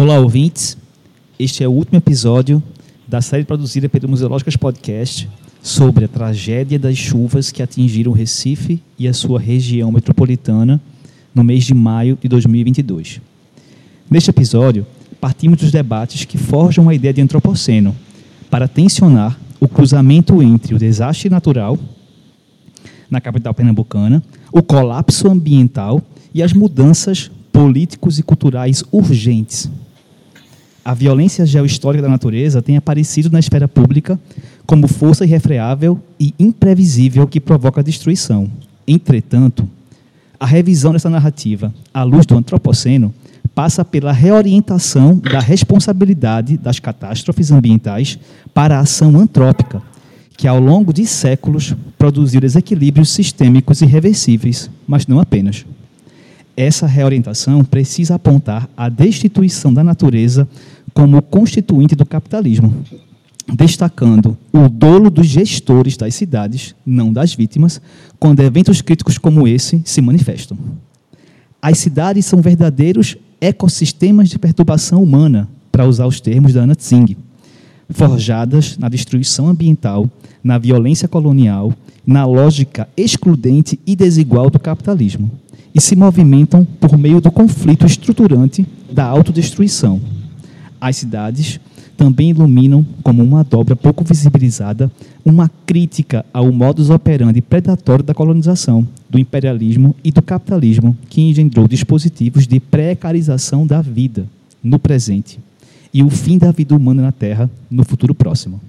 Olá, ouvintes. Este é o último episódio da série produzida pelo Museológicas Podcast sobre a tragédia das chuvas que atingiram Recife e a sua região metropolitana no mês de maio de 2022. Neste episódio, partimos dos debates que forjam a ideia de antropoceno para tensionar o cruzamento entre o desastre natural na capital pernambucana, o colapso ambiental e as mudanças políticos e culturais urgentes a violência geohistórica da natureza tem aparecido na esfera pública como força irrefreável e imprevisível que provoca destruição. Entretanto, a revisão dessa narrativa, à luz do antropoceno, passa pela reorientação da responsabilidade das catástrofes ambientais para a ação antrópica, que ao longo de séculos produziu desequilíbrios sistêmicos irreversíveis, mas não apenas. Essa reorientação precisa apontar a destituição da natureza como constituinte do capitalismo, destacando o dolo dos gestores das cidades, não das vítimas, quando eventos críticos como esse se manifestam. As cidades são verdadeiros ecossistemas de perturbação humana, para usar os termos da Anna Tsing, forjadas na destruição ambiental, na violência colonial, na lógica excludente e desigual do capitalismo, e se movimentam por meio do conflito estruturante da autodestruição as cidades também iluminam, como uma dobra pouco visibilizada, uma crítica ao modus operandi predatório da colonização, do imperialismo e do capitalismo, que engendrou dispositivos de precarização da vida no presente e o fim da vida humana na Terra no futuro próximo.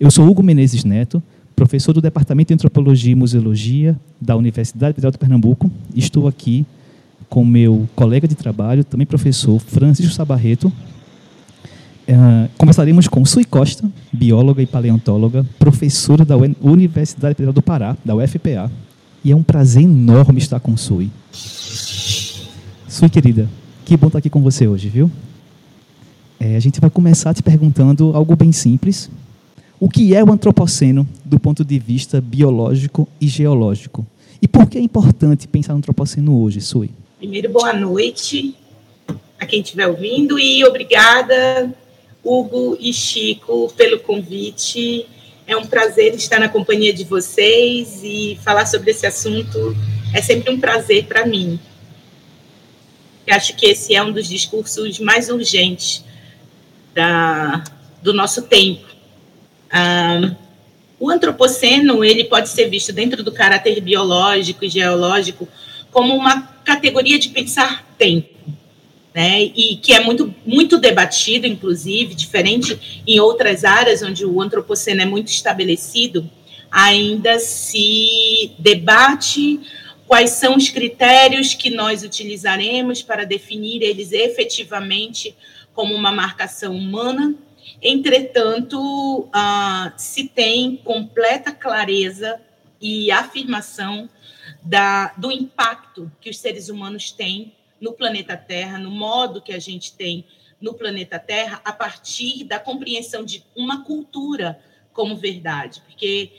Eu sou Hugo Menezes Neto, professor do Departamento de Antropologia e Museologia da Universidade Federal de Pernambuco. Estou aqui com meu colega de trabalho, também professor Francisco Sabarreto, Uh, conversaremos com Sui Costa, bióloga e paleontóloga, professora da Universidade Federal do Pará, da UFPA. E é um prazer enorme estar com Sui. Sui, querida, que bom estar aqui com você hoje, viu? É, a gente vai começar te perguntando algo bem simples. O que é o antropoceno do ponto de vista biológico e geológico? E por que é importante pensar no antropoceno hoje, Sui? Primeiro, boa noite a quem estiver ouvindo e obrigada Hugo e Chico, pelo convite. É um prazer estar na companhia de vocês e falar sobre esse assunto é sempre um prazer para mim. Eu acho que esse é um dos discursos mais urgentes da, do nosso tempo. Ah, o antropoceno ele pode ser visto dentro do caráter biológico e geológico como uma categoria de pensar tempo né, e que é muito, muito debatido, inclusive, diferente em outras áreas onde o antropoceno é muito estabelecido, ainda se debate quais são os critérios que nós utilizaremos para definir eles efetivamente como uma marcação humana. Entretanto, uh, se tem completa clareza e afirmação da, do impacto que os seres humanos têm no planeta Terra, no modo que a gente tem no planeta Terra, a partir da compreensão de uma cultura como verdade. Porque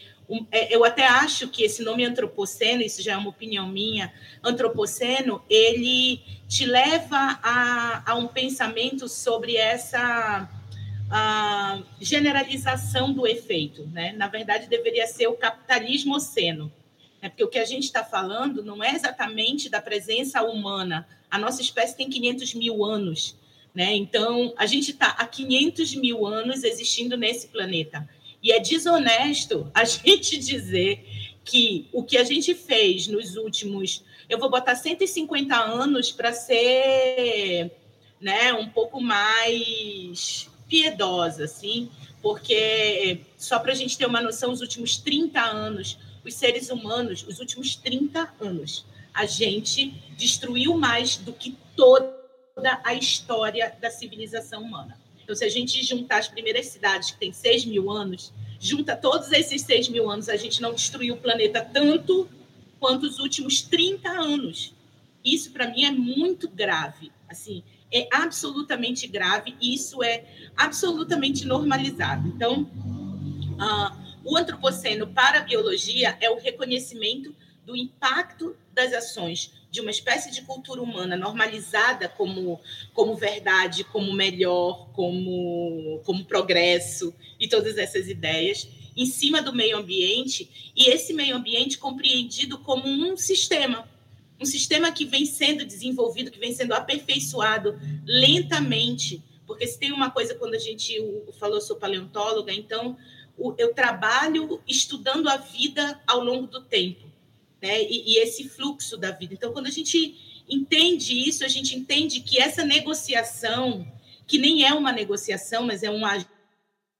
é, eu até acho que esse nome antropoceno, isso já é uma opinião minha, antropoceno, ele te leva a, a um pensamento sobre essa generalização do efeito. Né? Na verdade, deveria ser o capitalismo oceno. Né? Porque o que a gente está falando não é exatamente da presença humana a nossa espécie tem 500 mil anos, né? Então, a gente está há 500 mil anos existindo nesse planeta. E é desonesto a gente dizer que o que a gente fez nos últimos, eu vou botar 150 anos para ser, né, um pouco mais piedosa, assim, porque só para a gente ter uma noção, os últimos 30 anos, os seres humanos, os últimos 30 anos, a gente destruiu mais do que toda a história da civilização humana. Então, se a gente juntar as primeiras cidades, que têm 6 mil anos, junta todos esses 6 mil anos, a gente não destruiu o planeta tanto quanto os últimos 30 anos. Isso, para mim, é muito grave. Assim, é absolutamente grave e isso é absolutamente normalizado. Então, uh, o antropoceno para a biologia é o reconhecimento do impacto das ações de uma espécie de cultura humana normalizada como, como verdade, como melhor, como, como progresso e todas essas ideias em cima do meio ambiente e esse meio ambiente compreendido como um sistema, um sistema que vem sendo desenvolvido, que vem sendo aperfeiçoado lentamente, porque se tem uma coisa quando a gente falou sou paleontóloga, então eu trabalho estudando a vida ao longo do tempo né? E, e, esse fluxo da vida. Então, quando a gente entende isso, a gente entende que essa negociação, que nem é uma negociação, mas é um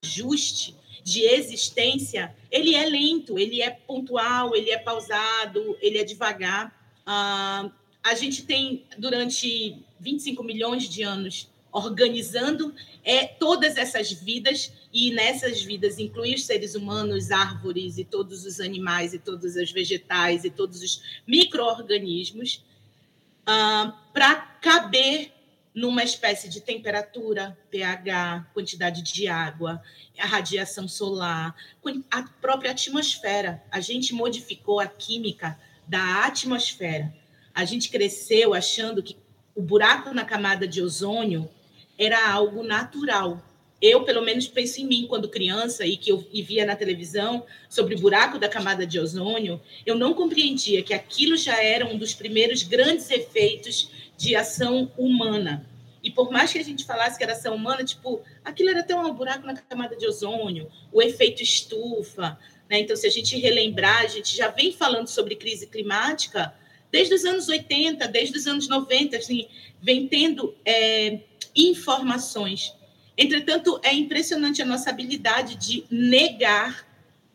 ajuste de existência, ele é lento, ele é pontual, ele é pausado, ele é devagar. Ah, a gente tem, durante 25 milhões de anos, organizando é, todas essas vidas, e nessas vidas inclui os seres humanos, árvores e todos os animais, e todos os vegetais, e todos os micro-organismos, ah, para caber numa espécie de temperatura, pH, quantidade de água, a radiação solar, a própria atmosfera. A gente modificou a química da atmosfera. A gente cresceu achando que o buraco na camada de ozônio era algo natural. Eu, pelo menos, penso em mim quando criança e que eu via na televisão sobre o buraco da camada de ozônio, eu não compreendia que aquilo já era um dos primeiros grandes efeitos de ação humana. E por mais que a gente falasse que era ação humana, tipo, aquilo era até um buraco na camada de ozônio, o efeito estufa. Né? Então, se a gente relembrar, a gente já vem falando sobre crise climática desde os anos 80, desde os anos 90, assim, vem tendo é, informações. Entretanto, é impressionante a nossa habilidade de negar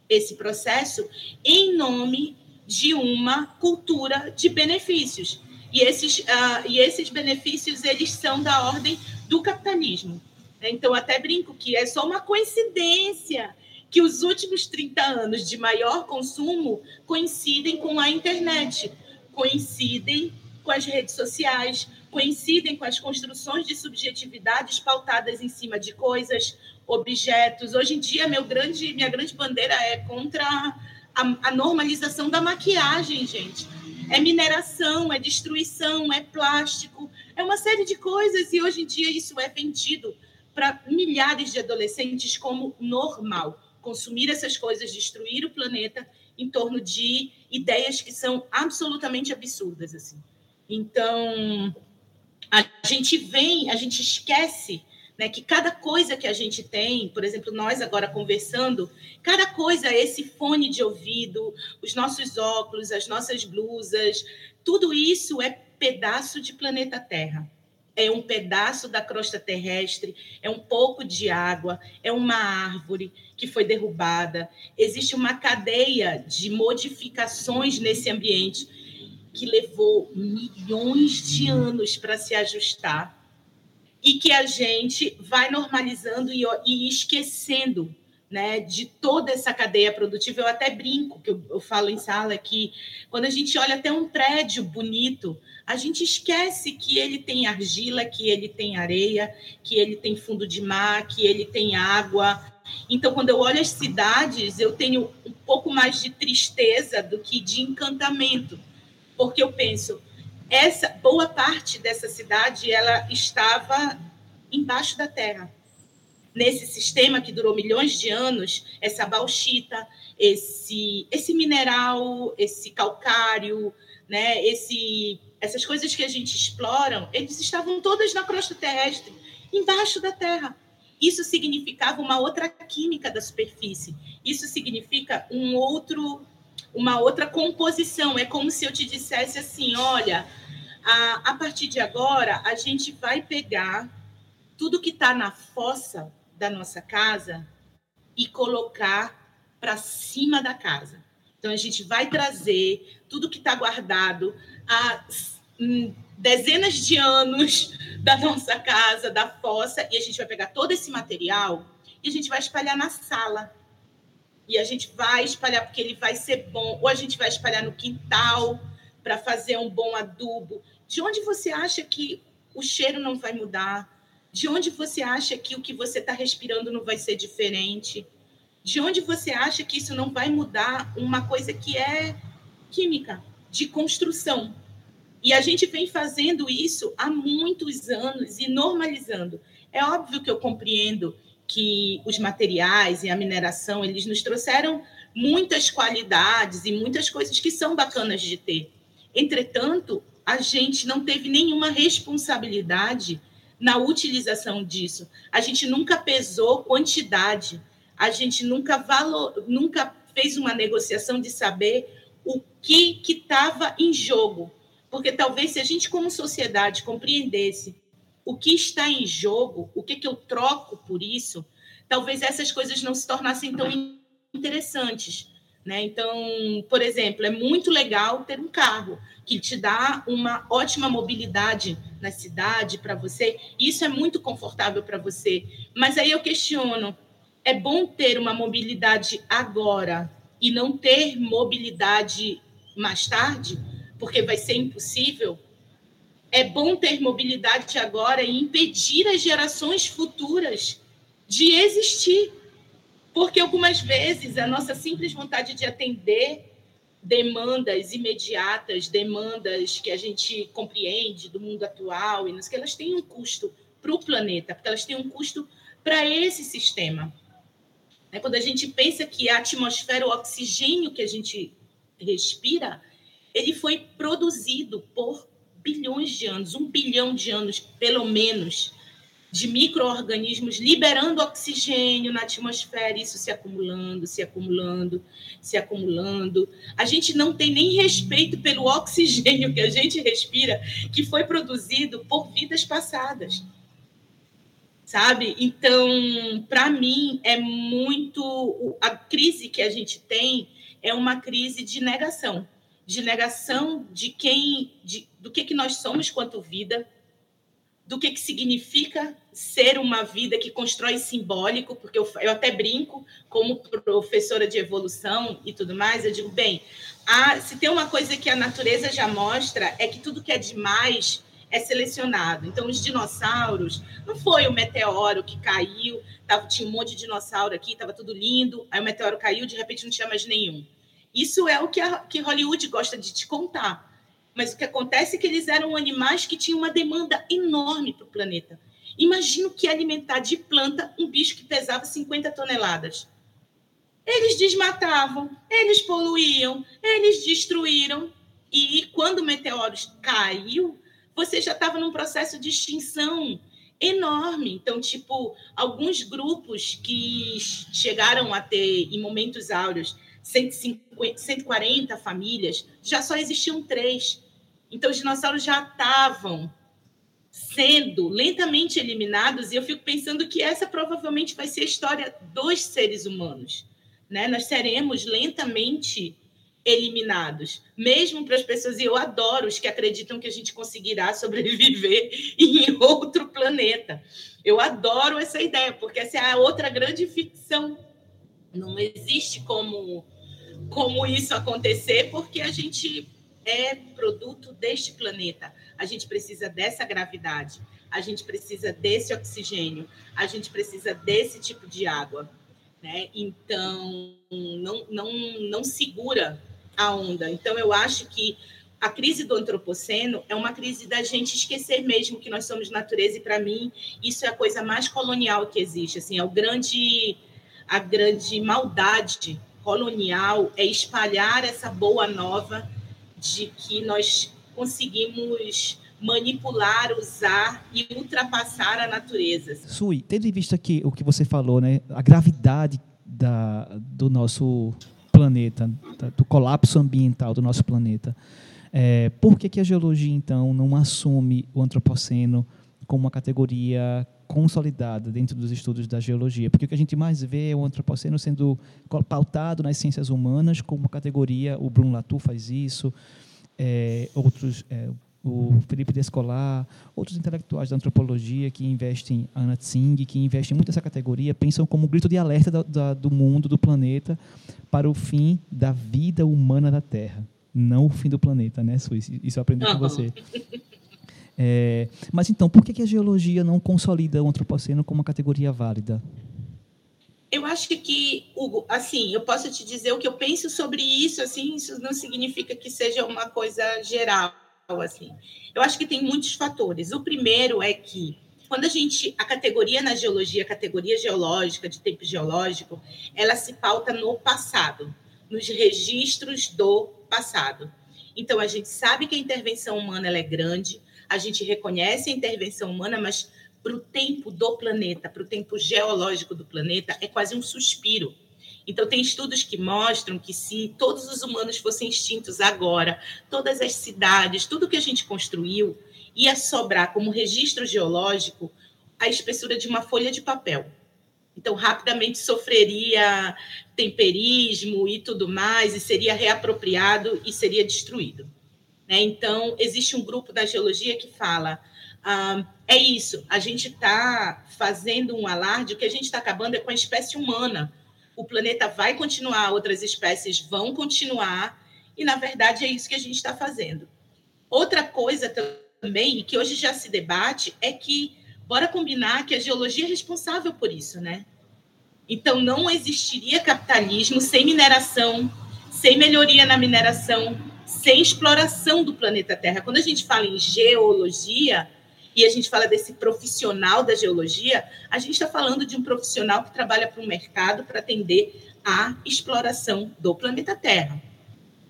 esse processo em nome de uma cultura de benefícios. E esses, uh, e esses benefícios eles são da ordem do capitalismo. Então, até brinco que é só uma coincidência que os últimos 30 anos de maior consumo coincidem com a internet, coincidem com as redes sociais, coincidem com as construções de subjetividades pautadas em cima de coisas, objetos. Hoje em dia, grande, minha grande bandeira é contra a, a normalização da maquiagem, gente. É mineração, é destruição, é plástico, é uma série de coisas, e hoje em dia isso é vendido para milhares de adolescentes como normal. Consumir essas coisas, destruir o planeta em torno de ideias que são absolutamente absurdas. assim. Então, a gente vem, a gente esquece né, que cada coisa que a gente tem, por exemplo, nós agora conversando, cada coisa, esse fone de ouvido, os nossos óculos, as nossas blusas, tudo isso é pedaço de planeta Terra. É um pedaço da crosta terrestre, é um pouco de água, é uma árvore que foi derrubada. Existe uma cadeia de modificações nesse ambiente que levou milhões de anos para se ajustar e que a gente vai normalizando e, e esquecendo né, de toda essa cadeia produtiva. Eu até brinco, que eu, eu, falo em sala, que quando a gente olha até um prédio bonito, a gente esquece que ele tem argila, que ele tem areia, que ele tem fundo de mar, que ele tem água. Então, quando eu olho as cidades, eu tenho um pouco mais de tristeza do que de encantamento porque eu penso, essa boa parte dessa cidade ela estava embaixo da terra. Nesse sistema que durou milhões de anos, essa bauxita, esse esse mineral, esse calcário, né, esse essas coisas que a gente explora, eles estavam todas na crosta terrestre, embaixo da terra. Isso significava uma outra química da superfície. Isso significa um outro uma outra composição. É como se eu te dissesse assim: olha, a, a partir de agora, a gente vai pegar tudo que está na fossa da nossa casa e colocar para cima da casa. Então, a gente vai trazer tudo que está guardado há dezenas de anos da nossa casa, da fossa, e a gente vai pegar todo esse material e a gente vai espalhar na sala. E a gente vai espalhar porque ele vai ser bom, ou a gente vai espalhar no quintal para fazer um bom adubo. De onde você acha que o cheiro não vai mudar? De onde você acha que o que você está respirando não vai ser diferente? De onde você acha que isso não vai mudar uma coisa que é química, de construção? E a gente vem fazendo isso há muitos anos e normalizando. É óbvio que eu compreendo que os materiais e a mineração eles nos trouxeram muitas qualidades e muitas coisas que são bacanas de ter. Entretanto, a gente não teve nenhuma responsabilidade na utilização disso. A gente nunca pesou quantidade, a gente nunca valor, nunca fez uma negociação de saber o que estava em jogo porque talvez se a gente, como sociedade, compreendesse o que está em jogo, o que, que eu troco por isso, talvez essas coisas não se tornassem tão interessantes. Né? Então, por exemplo, é muito legal ter um carro que te dá uma ótima mobilidade na cidade para você. Isso é muito confortável para você. Mas aí eu questiono: é bom ter uma mobilidade agora e não ter mobilidade mais tarde? porque vai ser impossível, é bom ter mobilidade agora e impedir as gerações futuras de existir. Porque algumas vezes a nossa simples vontade de atender demandas imediatas, demandas que a gente compreende do mundo atual, e que elas têm um custo para o planeta, porque elas têm um custo para esse sistema. É quando a gente pensa que a atmosfera, o oxigênio que a gente respira, ele foi produzido por bilhões de anos, um bilhão de anos, pelo menos, de micro-organismos liberando oxigênio na atmosfera, isso se acumulando, se acumulando, se acumulando. A gente não tem nem respeito pelo oxigênio que a gente respira, que foi produzido por vidas passadas. Sabe? Então, para mim, é muito. A crise que a gente tem é uma crise de negação de negação de quem, de, do que, que nós somos quanto vida, do que, que significa ser uma vida que constrói simbólico, porque eu, eu até brinco como professora de evolução e tudo mais, eu digo, bem, a, se tem uma coisa que a natureza já mostra, é que tudo que é demais é selecionado. Então, os dinossauros, não foi o meteoro que caiu, tava, tinha um monte de dinossauro aqui, estava tudo lindo, aí o meteoro caiu, de repente não tinha mais nenhum. Isso é o que, a, que Hollywood gosta de te contar. Mas o que acontece é que eles eram animais que tinham uma demanda enorme para o planeta. Imagina que alimentar de planta um bicho que pesava 50 toneladas. Eles desmatavam, eles poluíam, eles destruíram. E quando o meteoro caiu, você já estava num processo de extinção enorme. Então, tipo, alguns grupos que chegaram a ter, em momentos áureos, 150, 140 famílias, já só existiam três. Então, os dinossauros já estavam sendo lentamente eliminados, e eu fico pensando que essa provavelmente vai ser a história dos seres humanos. Né? Nós seremos lentamente eliminados, mesmo para as pessoas, e eu adoro os que acreditam que a gente conseguirá sobreviver em outro planeta. Eu adoro essa ideia, porque essa é a outra grande ficção. Não existe como como isso acontecer, porque a gente é produto deste planeta. A gente precisa dessa gravidade, a gente precisa desse oxigênio, a gente precisa desse tipo de água. Né? Então, não, não, não segura a onda. Então, eu acho que a crise do antropoceno é uma crise da gente esquecer mesmo que nós somos natureza, e para mim, isso é a coisa mais colonial que existe. Assim, é o grande, a grande maldade colonial é espalhar essa boa nova de que nós conseguimos manipular, usar e ultrapassar a natureza. Sui, tendo em vista que o que você falou, né, a gravidade da, do nosso planeta, do colapso ambiental do nosso planeta, é, por que, que a geologia, então, não assume o antropoceno como uma categoria consolidada dentro dos estudos da geologia, porque o que a gente mais vê é o antropoceno sendo pautado nas ciências humanas como categoria, o Bruno Latour faz isso, é, outros, é, o Felipe Descolar, outros intelectuais da antropologia que investem, Anna Tsing, que investem muito nessa categoria, pensam como um grito de alerta da, da, do mundo, do planeta, para o fim da vida humana da Terra. Não o fim do planeta, né, Suíça? Isso eu aprendi com você. É, mas então, por que a geologia não consolida o antropoceno como uma categoria válida? Eu acho que, Hugo, assim, eu posso te dizer o que eu penso sobre isso, assim, isso não significa que seja uma coisa geral, assim. Eu acho que tem muitos fatores. O primeiro é que quando a gente a categoria na geologia, a categoria geológica de tempo geológico, ela se pauta no passado, nos registros do passado. Então a gente sabe que a intervenção humana é grande, a gente reconhece a intervenção humana, mas para o tempo do planeta, para o tempo geológico do planeta, é quase um suspiro. Então, tem estudos que mostram que se todos os humanos fossem extintos agora, todas as cidades, tudo que a gente construiu, ia sobrar como registro geológico a espessura de uma folha de papel. Então, rapidamente sofreria temperismo e tudo mais, e seria reapropriado e seria destruído. Né? Então, existe um grupo da geologia que fala ah, é isso, a gente está fazendo um alarde, o que a gente está acabando é com a espécie humana. O planeta vai continuar, outras espécies vão continuar, e na verdade é isso que a gente está fazendo. Outra coisa também, e que hoje já se debate, é que, bora combinar que a geologia é responsável por isso, né? Então, não existiria capitalismo sem mineração, sem melhoria na mineração, sem exploração do planeta Terra. Quando a gente fala em geologia, e a gente fala desse profissional da geologia, a gente está falando de um profissional que trabalha para o mercado para atender à exploração do planeta Terra.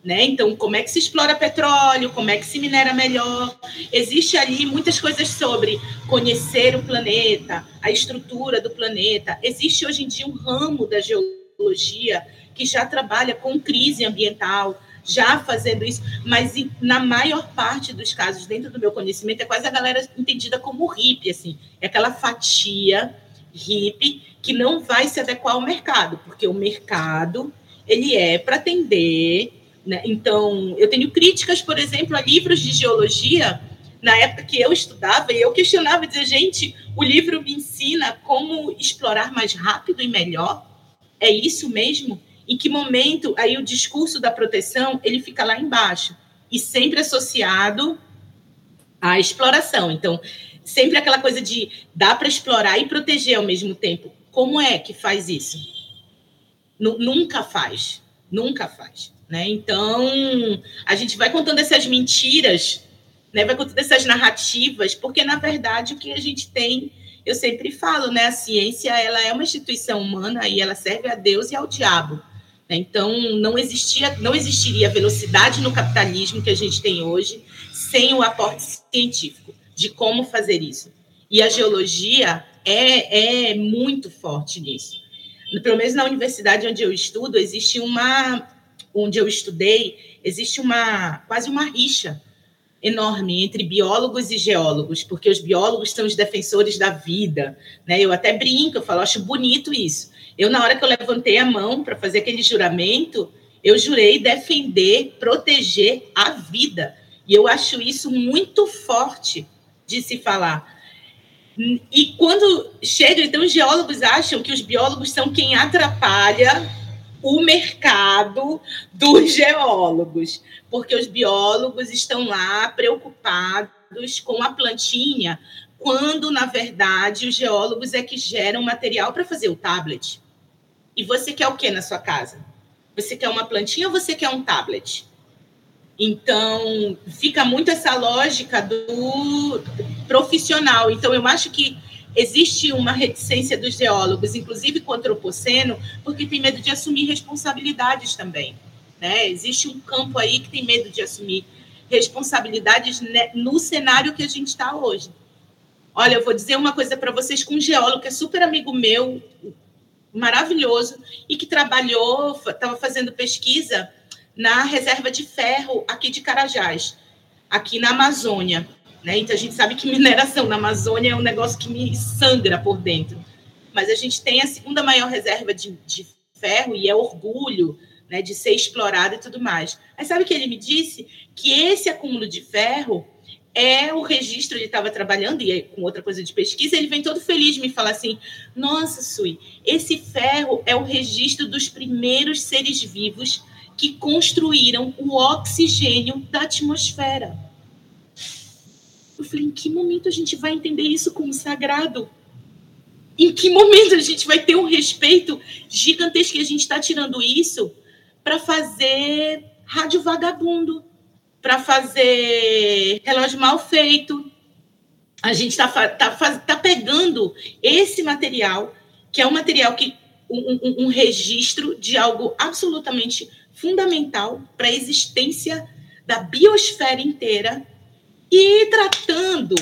Né? Então, como é que se explora petróleo, como é que se minera melhor. Existe ali muitas coisas sobre conhecer o planeta, a estrutura do planeta. Existe hoje em dia um ramo da geologia que já trabalha com crise ambiental, já fazendo isso, mas na maior parte dos casos, dentro do meu conhecimento, é quase a galera entendida como hippie, assim, é aquela fatia hippie que não vai se adequar ao mercado, porque o mercado ele é para atender, né? Então, eu tenho críticas, por exemplo, a livros de geologia na época que eu estudava, e eu questionava, dizia, gente, o livro me ensina como explorar mais rápido e melhor? É isso mesmo? Em que momento aí o discurso da proteção ele fica lá embaixo e sempre associado à exploração. Então, sempre aquela coisa de dá para explorar e proteger ao mesmo tempo. Como é que faz isso? N nunca faz, nunca faz. Né? Então, a gente vai contando essas mentiras, né? vai contando essas narrativas, porque, na verdade, o que a gente tem, eu sempre falo, né? a ciência ela é uma instituição humana e ela serve a Deus e ao diabo. Né? Então, não, existia, não existiria a velocidade no capitalismo que a gente tem hoje sem o aporte científico de como fazer isso. E a geologia é, é muito forte nisso. Pelo menos na universidade onde eu estudo, existe uma. Onde eu estudei, existe uma quase uma rixa enorme entre biólogos e geólogos, porque os biólogos são os defensores da vida. Né? Eu até brinco, eu falo, acho bonito isso. Eu, na hora que eu levantei a mão para fazer aquele juramento, eu jurei defender, proteger a vida. E eu acho isso muito forte de se falar. E quando chega, então, os geólogos acham que os biólogos são quem atrapalha o mercado dos geólogos, porque os biólogos estão lá preocupados com a plantinha, quando, na verdade, os geólogos é que geram material para fazer o tablet. E você quer o que na sua casa? Você quer uma plantinha ou você quer um tablet? Então, fica muito essa lógica do profissional. Então, eu acho que existe uma reticência dos geólogos, inclusive com o antropoceno, porque tem medo de assumir responsabilidades também. Né? Existe um campo aí que tem medo de assumir responsabilidades no cenário que a gente está hoje. Olha, eu vou dizer uma coisa para vocês com um geólogo que é super amigo meu, maravilhoso e que trabalhou, estava fazendo pesquisa na reserva de ferro aqui de Carajás, aqui na Amazônia. Né? Então a gente sabe que mineração na Amazônia é um negócio que me sangra por dentro. Mas a gente tem a segunda maior reserva de, de ferro e é orgulho né, de ser explorado e tudo mais. Mas sabe que ele me disse que esse acúmulo de ferro é o registro, ele estava trabalhando e com outra coisa de pesquisa, ele vem todo feliz me falar assim: "Nossa, Sui, esse ferro é o registro dos primeiros seres vivos que construíram o oxigênio da atmosfera". Eu falei: "Em que momento a gente vai entender isso como sagrado?" Em que momento a gente vai ter um respeito gigantesco que a gente está tirando isso para fazer rádio vagabundo, para fazer relógio mal feito. A gente está tá, tá pegando esse material, que é um material que um, um, um registro de algo absolutamente fundamental para a existência da biosfera inteira e tratando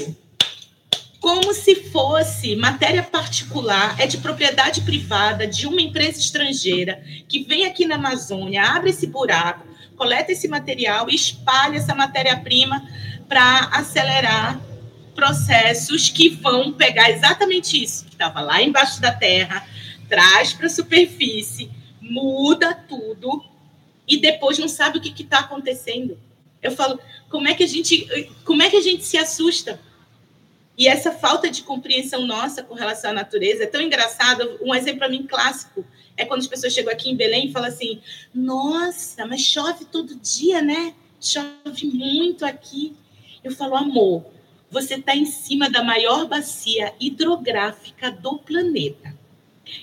como se fosse matéria particular, é de propriedade privada de uma empresa estrangeira que vem aqui na Amazônia, abre esse buraco, coleta esse material e espalha essa matéria-prima para acelerar processos que vão pegar exatamente isso que estava lá embaixo da terra, traz para a superfície, muda tudo e depois não sabe o que está acontecendo. Eu falo, como é que a gente, como é que a gente se assusta? E essa falta de compreensão nossa com relação à natureza é tão engraçado. Um exemplo para mim clássico é quando as pessoas chegam aqui em Belém e falam assim: Nossa, mas chove todo dia, né? Chove muito aqui. Eu falo, amor, você está em cima da maior bacia hidrográfica do planeta.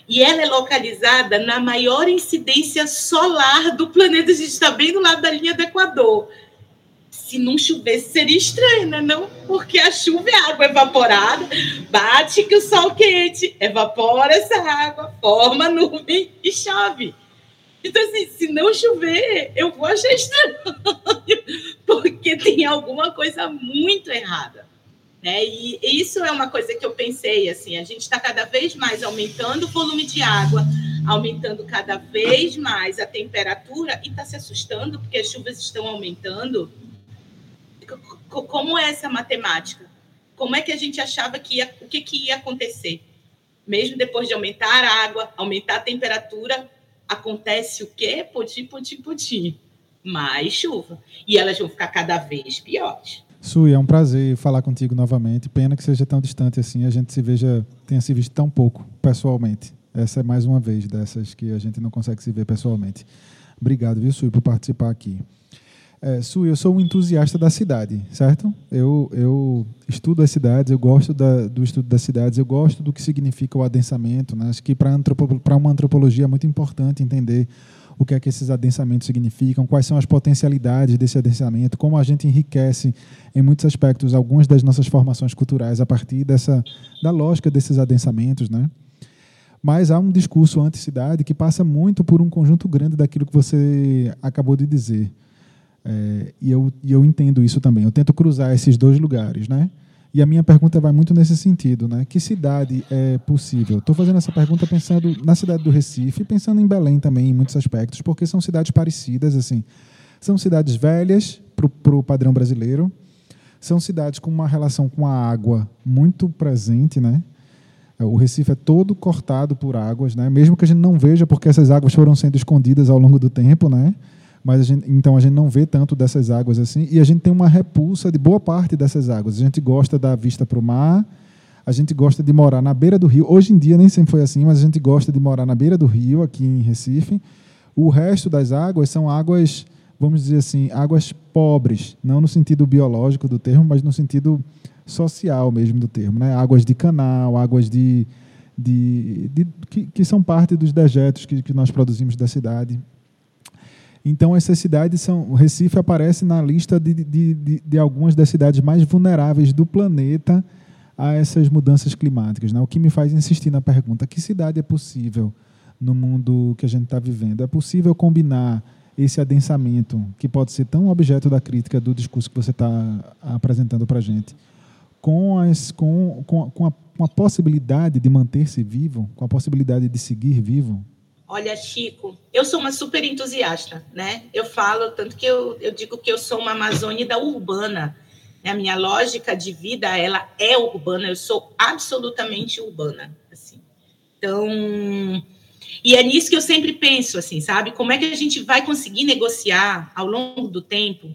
E ela é localizada na maior incidência solar do planeta. A gente está bem do lado da linha do Equador se não chovesse seria estranho, né? Não, porque a chuva é água evaporada, bate que o sol quente, evapora essa água, forma nuvem e chove. Então, assim, se não chover, eu vou achar estranho, porque tem alguma coisa muito errada. Né? E isso é uma coisa que eu pensei, assim, a gente está cada vez mais aumentando o volume de água, aumentando cada vez mais a temperatura e está se assustando porque as chuvas estão aumentando como é essa matemática? Como é que a gente achava que ia, o que, que ia acontecer? Mesmo depois de aumentar a água, aumentar a temperatura, acontece o quê? Pudim, pudim, pudim. Mais chuva. E elas vão ficar cada vez piores. Sui, é um prazer falar contigo novamente. Pena que seja tão distante assim, a gente se veja, tenha se visto tão pouco pessoalmente. Essa é mais uma vez dessas que a gente não consegue se ver pessoalmente. Obrigado, viu, Sui, por participar aqui. É, Su, eu sou um entusiasta da cidade, certo? Eu, eu estudo as cidades, eu gosto da, do estudo das cidades, eu gosto do que significa o adensamento. Né? Acho que para uma antropologia é muito importante entender o que é que esses adensamentos significam, quais são as potencialidades desse adensamento, como a gente enriquece em muitos aspectos algumas das nossas formações culturais a partir dessa da lógica desses adensamentos, né? Mas há um discurso anti-cidade que passa muito por um conjunto grande daquilo que você acabou de dizer. É, e, eu, e eu entendo isso também. Eu tento cruzar esses dois lugares, né? E a minha pergunta vai muito nesse sentido, né? Que cidade é possível? Estou fazendo essa pergunta pensando na cidade do Recife, pensando em Belém também, em muitos aspectos, porque são cidades parecidas, assim. São cidades velhas para o padrão brasileiro, são cidades com uma relação com a água muito presente, né? O Recife é todo cortado por águas, né? Mesmo que a gente não veja, porque essas águas foram sendo escondidas ao longo do tempo, né? Mas a gente, então a gente não vê tanto dessas águas assim, e a gente tem uma repulsa de boa parte dessas águas. A gente gosta da vista para o mar, a gente gosta de morar na beira do rio. Hoje em dia nem sempre foi assim, mas a gente gosta de morar na beira do rio, aqui em Recife. O resto das águas são águas, vamos dizer assim, águas pobres, não no sentido biológico do termo, mas no sentido social mesmo do termo. Né? Águas de canal, águas de, de, de que, que, são parte dos dejetos que, que nós produzimos da cidade. Então, essas cidades são. O Recife aparece na lista de, de, de, de, algumas das cidades mais vulneráveis do planeta a essas mudanças climáticas. Né? O que me faz insistir na pergunta: que cidade é possível no mundo que a gente está vivendo? É possível combinar esse adensamento, que pode ser tão objeto da crítica do discurso que você está apresentando para a gente, com, as, com, com, a, com a possibilidade de manter-se vivo, com a possibilidade de seguir vivo? Olha, Chico, eu sou uma super entusiasta, né? Eu falo, tanto que eu, eu digo que eu sou uma amazônida urbana. A minha lógica de vida, ela é urbana, eu sou absolutamente urbana, assim. Então, e é nisso que eu sempre penso, assim, sabe? Como é que a gente vai conseguir negociar ao longo do tempo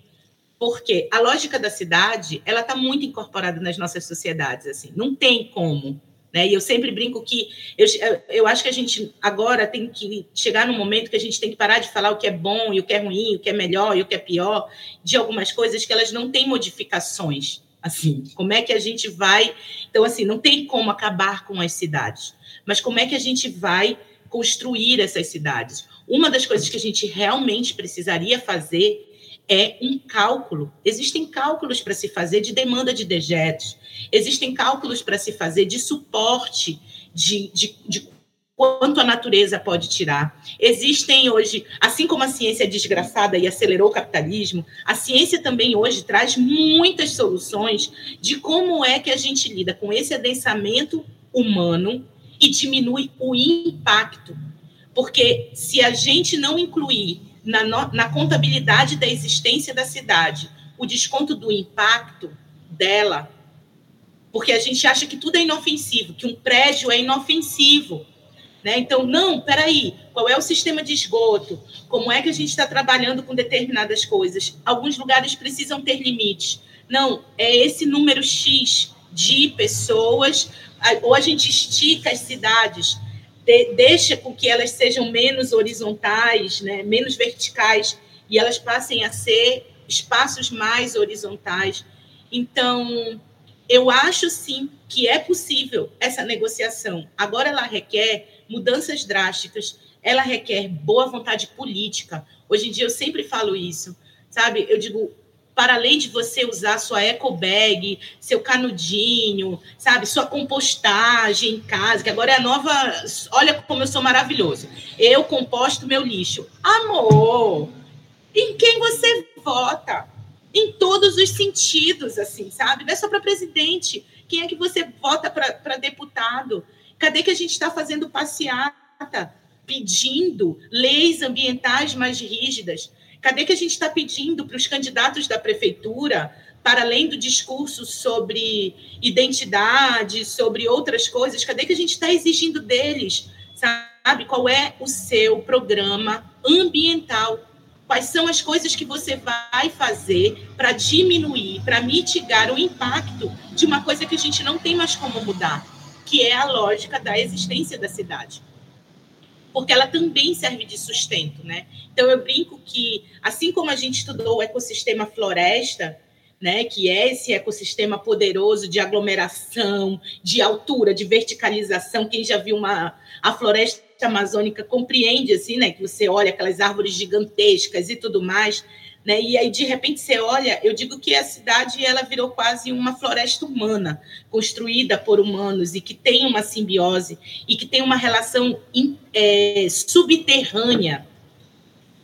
Porque a lógica da cidade, ela está muito incorporada nas nossas sociedades, assim, não tem como. Né? E eu sempre brinco que eu, eu acho que a gente agora tem que chegar no momento que a gente tem que parar de falar o que é bom e o que é ruim, o que é melhor e o que é pior, de algumas coisas que elas não têm modificações. Assim, como é que a gente vai. Então, assim, não tem como acabar com as cidades, mas como é que a gente vai construir essas cidades? Uma das coisas que a gente realmente precisaria fazer é um cálculo. Existem cálculos para se fazer de demanda de dejetos, existem cálculos para se fazer de suporte de, de, de quanto a natureza pode tirar. Existem hoje, assim como a ciência é desgraçada e acelerou o capitalismo, a ciência também hoje traz muitas soluções de como é que a gente lida com esse adensamento humano e diminui o impacto. Porque se a gente não incluir na, na contabilidade da existência da cidade o desconto do impacto dela, porque a gente acha que tudo é inofensivo, que um prédio é inofensivo. Né? Então, não, peraí, qual é o sistema de esgoto? Como é que a gente está trabalhando com determinadas coisas? Alguns lugares precisam ter limites. Não, é esse número X de pessoas, ou a gente estica as cidades de, deixa com que elas sejam menos horizontais, né, menos verticais, e elas passem a ser espaços mais horizontais. Então, eu acho sim que é possível essa negociação. Agora ela requer mudanças drásticas, ela requer boa vontade política. Hoje em dia eu sempre falo isso, sabe? Eu digo, para além de você usar sua eco bag, seu canudinho, sabe, sua compostagem em casa, que agora é a nova. Olha como eu sou maravilhoso. Eu composto meu lixo. Amor, em quem você vota? Em todos os sentidos, assim, sabe? Não é só para presidente. Quem é que você vota para deputado? Cadê que a gente está fazendo passeata, pedindo leis ambientais mais rígidas? Cadê que a gente está pedindo para os candidatos da prefeitura, para além do discurso sobre identidade, sobre outras coisas, cadê que a gente está exigindo deles? Sabe qual é o seu programa ambiental? Quais são as coisas que você vai fazer para diminuir, para mitigar o impacto de uma coisa que a gente não tem mais como mudar, que é a lógica da existência da cidade? Porque ela também serve de sustento, né? Então eu brinco que assim como a gente estudou o ecossistema floresta, né, que é esse ecossistema poderoso de aglomeração, de altura, de verticalização, quem já viu uma a floresta amazônica compreende assim, né, que você olha aquelas árvores gigantescas e tudo mais, né? E aí, de repente, você olha, eu digo que a cidade ela virou quase uma floresta humana, construída por humanos e que tem uma simbiose e que tem uma relação é, subterrânea.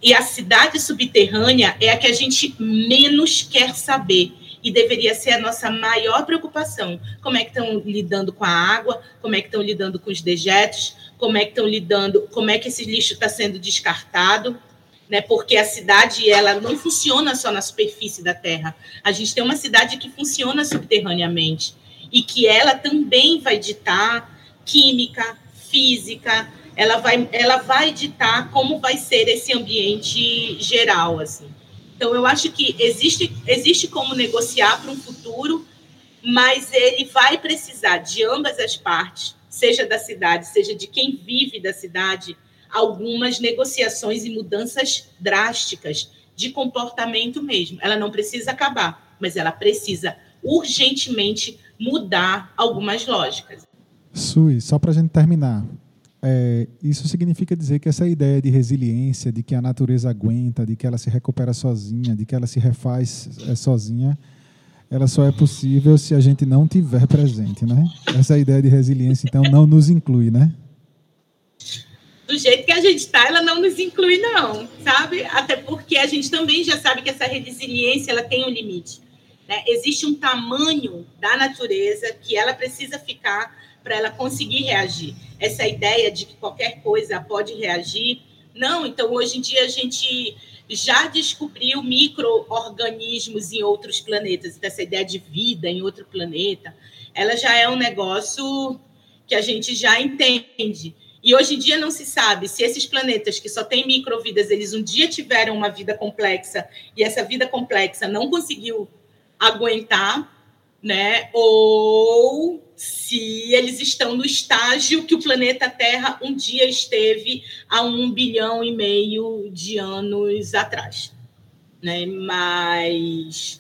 E a cidade subterrânea é a que a gente menos quer saber e deveria ser a nossa maior preocupação. Como é que estão lidando com a água? Como é que estão lidando com os dejetos? Como é que estão lidando? Como é que esse lixo está sendo descartado? Né? Porque a cidade ela não funciona só na superfície da Terra. A gente tem uma cidade que funciona subterraneamente e que ela também vai ditar química, física, ela vai ela vai ditar como vai ser esse ambiente geral assim. Então eu acho que existe existe como negociar para um futuro, mas ele vai precisar de ambas as partes, seja da cidade, seja de quem vive da cidade algumas negociações e mudanças drásticas de comportamento mesmo. Ela não precisa acabar, mas ela precisa urgentemente mudar algumas lógicas. Sui, só para a gente terminar, é, isso significa dizer que essa ideia de resiliência, de que a natureza aguenta, de que ela se recupera sozinha, de que ela se refaz é, sozinha, ela só é possível se a gente não tiver presente, né? Essa ideia de resiliência, então, não nos inclui, né? Do jeito que a gente está, ela não nos inclui, não, sabe? Até porque a gente também já sabe que essa resiliência ela tem um limite. Né? Existe um tamanho da natureza que ela precisa ficar para ela conseguir reagir. Essa ideia de que qualquer coisa pode reagir, não. Então, hoje em dia, a gente já descobriu micro-organismos em outros planetas. Então, essa ideia de vida em outro planeta, ela já é um negócio que a gente já entende. E hoje em dia não se sabe se esses planetas que só têm microvidas, eles um dia tiveram uma vida complexa e essa vida complexa não conseguiu aguentar, né? Ou se eles estão no estágio que o planeta Terra um dia esteve há um bilhão e meio de anos atrás, né? Mas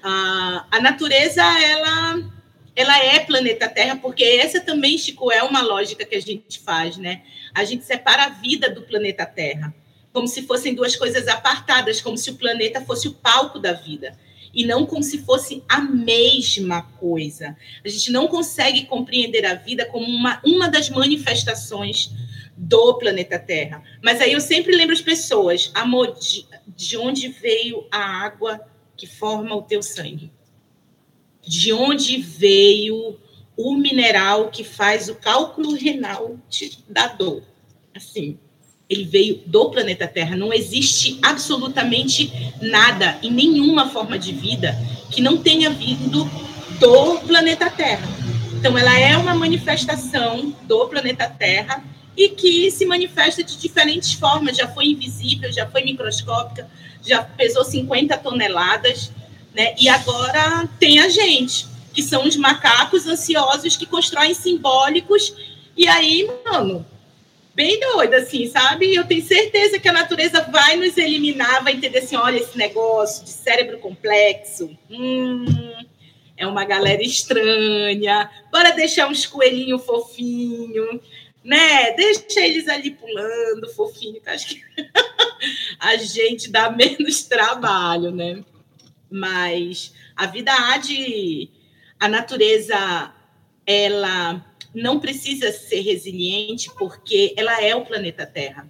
a, a natureza ela ela é planeta Terra, porque essa também, Chico, é uma lógica que a gente faz, né? A gente separa a vida do planeta Terra, como se fossem duas coisas apartadas, como se o planeta fosse o palco da vida, e não como se fosse a mesma coisa. A gente não consegue compreender a vida como uma, uma das manifestações do planeta Terra. Mas aí eu sempre lembro as pessoas, amor, de, de onde veio a água que forma o teu sangue? De onde veio o mineral que faz o cálculo renal da dor. Assim, ele veio do planeta Terra. Não existe absolutamente nada em nenhuma forma de vida que não tenha vindo do planeta Terra. Então, ela é uma manifestação do planeta Terra e que se manifesta de diferentes formas. Já foi invisível, já foi microscópica, já pesou 50 toneladas né? E agora tem a gente, que são os macacos ansiosos que constroem simbólicos. E aí, mano, bem doido, assim, sabe? Eu tenho certeza que a natureza vai nos eliminar, vai entender assim: olha, esse negócio de cérebro complexo. Hum, é uma galera estranha. Bora deixar uns coelhinhos fofinhos, né? Deixa eles ali pulando, fofinho, acho que a gente dá menos trabalho, né? Mas a vida há de. A natureza, ela não precisa ser resiliente porque ela é o planeta Terra.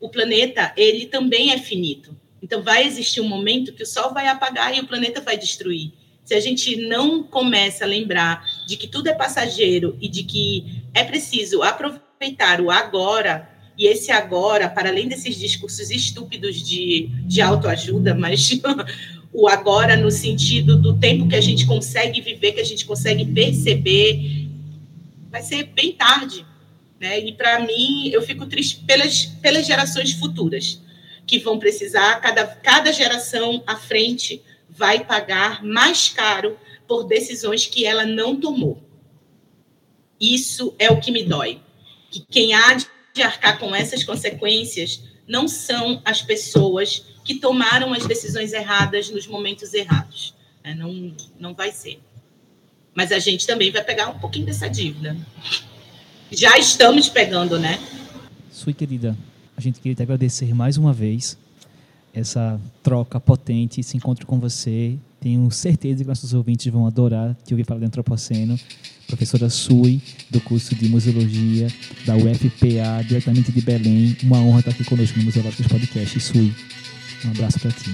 O planeta, ele também é finito. Então, vai existir um momento que o Sol vai apagar e o planeta vai destruir. Se a gente não começa a lembrar de que tudo é passageiro e de que é preciso aproveitar o agora, e esse agora, para além desses discursos estúpidos de, de autoajuda, mas o agora no sentido do tempo que a gente consegue viver, que a gente consegue perceber, vai ser bem tarde. Né? E para mim, eu fico triste pelas, pelas gerações futuras, que vão precisar, cada, cada geração à frente vai pagar mais caro por decisões que ela não tomou. Isso é o que me dói. Que quem há de arcar com essas consequências não são as pessoas que tomaram as decisões erradas nos momentos errados. É, não, não vai ser. Mas a gente também vai pegar um pouquinho dessa dívida. Já estamos pegando, né? Sui querida, a gente queria te agradecer mais uma vez essa troca potente, esse encontro com você. Tenho certeza que nossos ouvintes vão adorar te ouvir falar de antropoceno. Professora Sui, do curso de Museologia da UFPA, diretamente de Belém. Uma honra estar aqui conosco no Museológicos Podcast. Sui, um abraço para ti.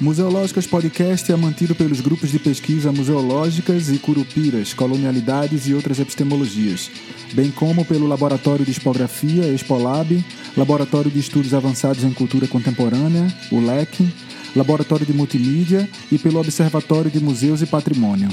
Museológicas Podcast é mantido pelos grupos de pesquisa Museológicas e Curupiras, Colonialidades e outras epistemologias, bem como pelo Laboratório de Expografia, Expolab, Laboratório de Estudos Avançados em Cultura Contemporânea, o LEC, Laboratório de Multimídia e pelo Observatório de Museus e Patrimônio.